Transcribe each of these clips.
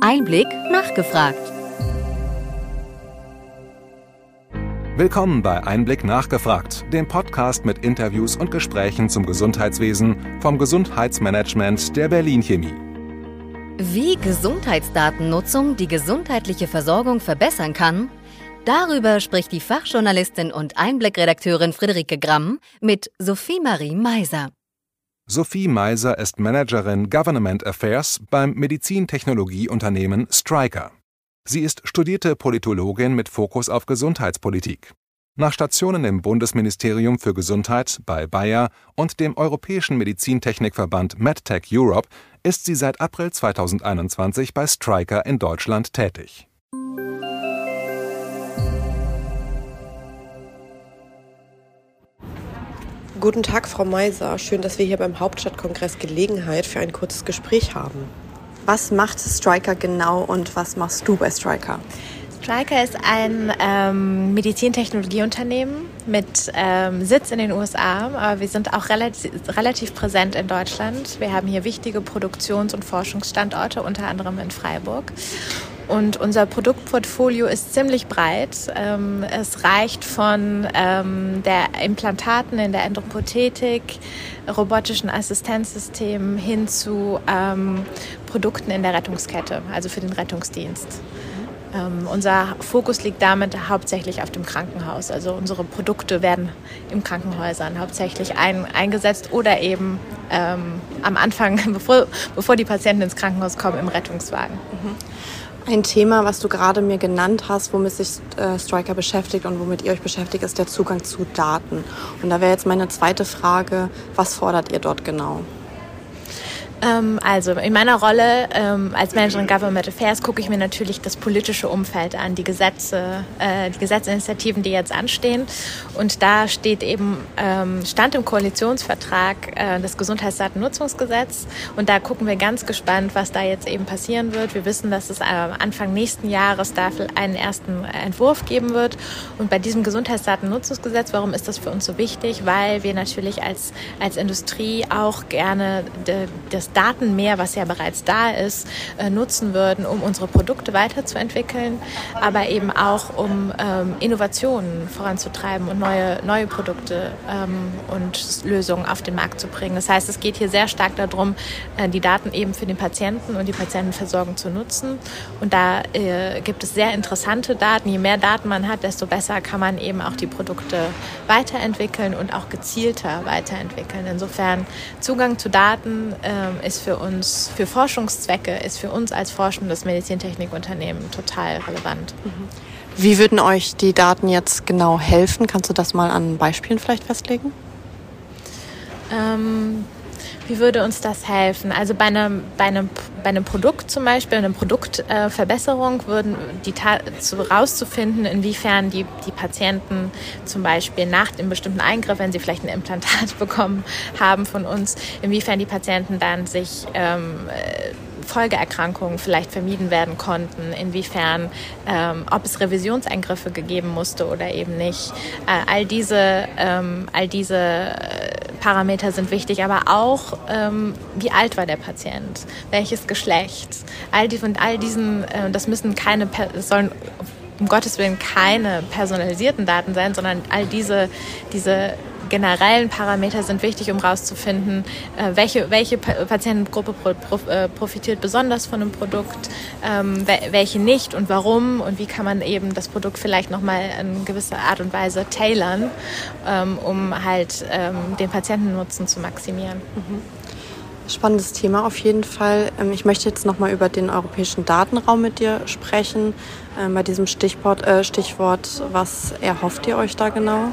Einblick nachgefragt. Willkommen bei Einblick nachgefragt, dem Podcast mit Interviews und Gesprächen zum Gesundheitswesen vom Gesundheitsmanagement der Berlin Chemie. Wie Gesundheitsdatennutzung die gesundheitliche Versorgung verbessern kann, darüber spricht die Fachjournalistin und Einblickredakteurin Friederike Gramm mit Sophie Marie Meiser. Sophie Meiser ist Managerin Government Affairs beim Medizintechnologieunternehmen Stryker. Sie ist studierte Politologin mit Fokus auf Gesundheitspolitik. Nach Stationen im Bundesministerium für Gesundheit bei Bayer und dem Europäischen Medizintechnikverband MedTech Europe ist sie seit April 2021 bei Stryker in Deutschland tätig. Guten Tag, Frau Meiser. Schön, dass wir hier beim Hauptstadtkongress Gelegenheit für ein kurzes Gespräch haben. Was macht Striker genau und was machst du bei Striker? Striker ist ein ähm, Medizintechnologieunternehmen mit ähm, Sitz in den USA, aber wir sind auch relativ, relativ präsent in Deutschland. Wir haben hier wichtige Produktions- und Forschungsstandorte, unter anderem in Freiburg. Und unser Produktportfolio ist ziemlich breit. Ähm, es reicht von ähm, der Implantaten in der Endoprothetik, robotischen Assistenzsystemen hin zu ähm, Produkten in der Rettungskette, also für den Rettungsdienst. Unser Fokus liegt damit hauptsächlich auf dem Krankenhaus. Also unsere Produkte werden im Krankenhäusern hauptsächlich ein, eingesetzt oder eben am Anfang, bevor, bevor die Patienten ins Krankenhaus kommen, im Rettungswagen. Mhm. Ein Thema, was du gerade mir genannt hast, womit sich äh, Striker beschäftigt und womit ihr euch beschäftigt, ist der Zugang zu Daten. Und da wäre jetzt meine zweite Frage, was fordert ihr dort genau? Ähm, also in meiner Rolle ähm, als Managerin Government Affairs gucke ich mir natürlich das politische Umfeld an, die Gesetze, äh, die Gesetzesinitiativen, die jetzt anstehen. Und da steht eben, ähm, stand im Koalitionsvertrag äh, das Gesundheitsdatennutzungsgesetz. Und da gucken wir ganz gespannt, was da jetzt eben passieren wird. Wir wissen, dass es äh, Anfang nächsten Jahres dafür einen ersten Entwurf geben wird. Und bei diesem Gesundheitsdatennutzungsgesetz, warum ist das für uns so wichtig? Weil wir natürlich als, als Industrie auch gerne das das Datenmeer, was ja bereits da ist, äh, nutzen würden, um unsere Produkte weiterzuentwickeln, aber eben auch um ähm, Innovationen voranzutreiben und neue, neue Produkte ähm, und Lösungen auf den Markt zu bringen. Das heißt, es geht hier sehr stark darum, äh, die Daten eben für den Patienten und die Patientenversorgung zu nutzen. Und da äh, gibt es sehr interessante Daten. Je mehr Daten man hat, desto besser kann man eben auch die Produkte weiterentwickeln und auch gezielter weiterentwickeln. Insofern Zugang zu Daten ähm, ist für uns, für Forschungszwecke, ist für uns als forschendes Medizintechnikunternehmen total relevant. Mhm. Wie würden euch die Daten jetzt genau helfen? Kannst du das mal an Beispielen vielleicht festlegen? Ähm, wie würde uns das helfen? Also bei einem, bei einem, bei einem Produkt zum Beispiel, einer Produktverbesserung, äh, würden die zu, rauszufinden, inwiefern die, die Patienten zum Beispiel nach dem bestimmten Eingriff, wenn sie vielleicht ein Implantat bekommen haben von uns, inwiefern die Patienten dann sich ähm, äh, Folgeerkrankungen vielleicht vermieden werden konnten, inwiefern, ähm, ob es Revisionseingriffe gegeben musste oder eben nicht. Äh, all diese, ähm, all diese äh, Parameter sind wichtig, aber auch, ähm, wie alt war der Patient, welches Geschlecht. All die, von all diesen, äh, das müssen keine, sollen um Gottes Willen keine personalisierten Daten sein, sondern all diese, diese generellen Parameter sind wichtig, um herauszufinden, äh, welche, welche Patientengruppe äh, profitiert besonders von einem Produkt, ähm, welche nicht und warum und wie kann man eben das Produkt vielleicht nochmal in gewisser Art und Weise tailern, ähm, um halt ähm, den Patientennutzen zu maximieren. Mhm. Spannendes Thema auf jeden Fall. Ich möchte jetzt nochmal über den europäischen Datenraum mit dir sprechen. Bei diesem Stichwort, äh, Stichwort was erhofft ihr euch da genau?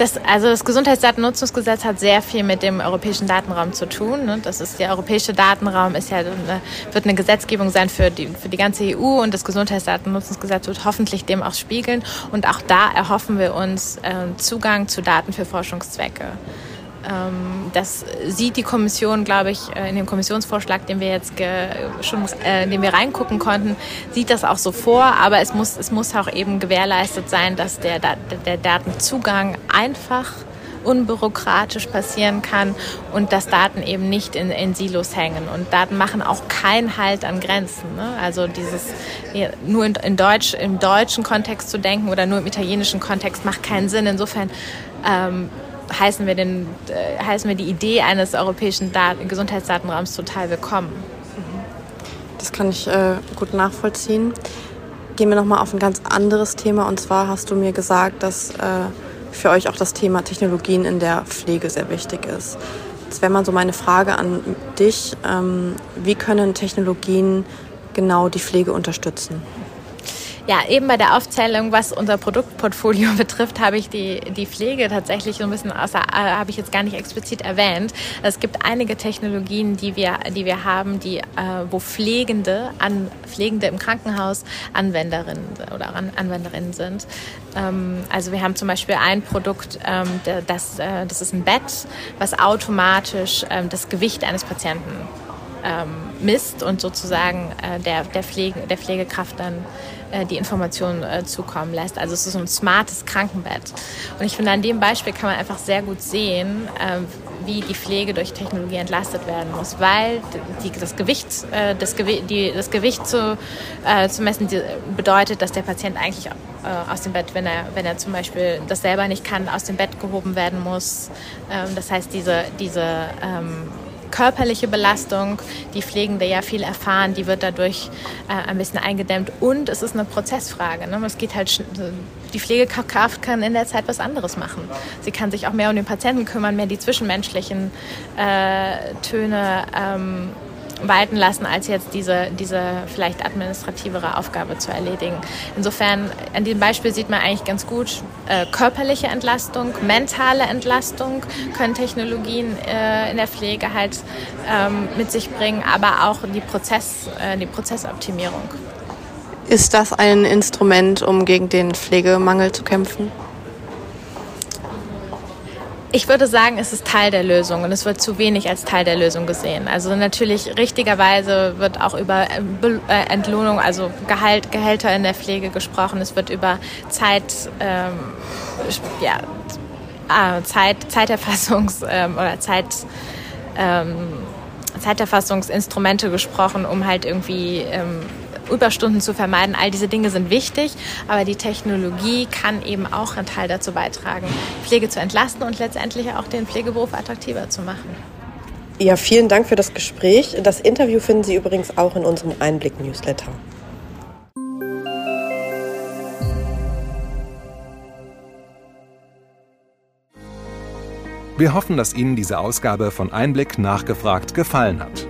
Das, also das Gesundheitsdatennutzungsgesetz hat sehr viel mit dem europäischen Datenraum zu tun. Ne? Das ist der europäische Datenraum ist ja eine, wird eine Gesetzgebung sein für die für die ganze EU und das Gesundheitsdatennutzungsgesetz wird hoffentlich dem auch spiegeln. Und auch da erhoffen wir uns äh, Zugang zu Daten für Forschungszwecke. Ähm, das sieht die Kommission, glaube ich, äh, in dem Kommissionsvorschlag, den wir jetzt schon, äh, in den wir reingucken konnten, sieht das auch so vor. Aber es muss, es muss auch eben gewährleistet sein, dass der, der Datenzugang einfach unbürokratisch passieren kann und dass Daten eben nicht in, in Silos hängen. Und Daten machen auch keinen Halt an Grenzen. Ne? Also dieses nur in, in Deutsch, im deutschen Kontext zu denken oder nur im italienischen Kontext macht keinen Sinn. Insofern ähm, heißen, wir den, äh, heißen wir die Idee eines europäischen Daten, Gesundheitsdatenraums total willkommen. Das kann ich äh, gut nachvollziehen. Gehen wir nochmal auf ein ganz anderes Thema. Und zwar hast du mir gesagt, dass äh, für euch auch das Thema Technologien in der Pflege sehr wichtig ist. Jetzt wäre mal so meine Frage an dich. Ähm, wie können Technologien genau die Pflege unterstützen? Ja, eben bei der Aufzählung, was unser Produktportfolio betrifft, habe ich die, die Pflege tatsächlich so ein bisschen außer, äh, habe ich jetzt gar nicht explizit erwähnt. Es gibt einige Technologien, die wir, die wir haben, die, äh, wo Pflegende, an, Pflegende im Krankenhaus Anwenderinnen oder an, Anwenderinnen sind. Ähm, also wir haben zum Beispiel ein Produkt, ähm, das, äh, das ist ein Bett, was automatisch ähm, das Gewicht eines Patienten ähm, misst und sozusagen äh, der, der, Pflege, der Pflegekraft dann äh, die Informationen äh, zukommen lässt. Also es ist so ein smartes Krankenbett. Und ich finde, an dem Beispiel kann man einfach sehr gut sehen, äh, wie die Pflege durch Technologie entlastet werden muss, weil die, das Gewicht, äh, das, Gewi die, das Gewicht zu, zu messen die, bedeutet, dass der Patient eigentlich aus dem Bett, wenn er, wenn er zum Beispiel das selber nicht kann, aus dem Bett gehoben werden muss. Ähm, das heißt, diese, diese ähm, körperliche Belastung, die Pflegende ja viel erfahren, die wird dadurch äh, ein bisschen eingedämmt. Und es ist eine Prozessfrage. Ne? Es geht halt, die Pflegekraft kann in der Zeit was anderes machen. Sie kann sich auch mehr um den Patienten kümmern, mehr die zwischenmenschlichen äh, Töne ähm, walten lassen, als jetzt diese, diese vielleicht administrativere Aufgabe zu erledigen. Insofern, an dem Beispiel sieht man eigentlich ganz gut, äh, körperliche Entlastung, mentale Entlastung können Technologien äh, in der Pflege halt ähm, mit sich bringen, aber auch die, Prozess, äh, die Prozessoptimierung. Ist das ein Instrument, um gegen den Pflegemangel zu kämpfen? Ich würde sagen, es ist Teil der Lösung und es wird zu wenig als Teil der Lösung gesehen. Also natürlich richtigerweise wird auch über äh, Entlohnung, also Gehalt, Gehälter in der Pflege gesprochen. Es wird über Zeit, ähm, ja, ah, Zeit, Zeiterfassungs- ähm, oder Zeit, ähm, Zeiterfassungsinstrumente gesprochen, um halt irgendwie ähm, Überstunden zu vermeiden. All diese Dinge sind wichtig, aber die Technologie kann eben auch einen Teil dazu beitragen, Pflege zu entlasten und letztendlich auch den Pflegeberuf attraktiver zu machen. Ja, vielen Dank für das Gespräch. Das Interview finden Sie übrigens auch in unserem Einblick-Newsletter. Wir hoffen, dass Ihnen diese Ausgabe von Einblick nachgefragt gefallen hat.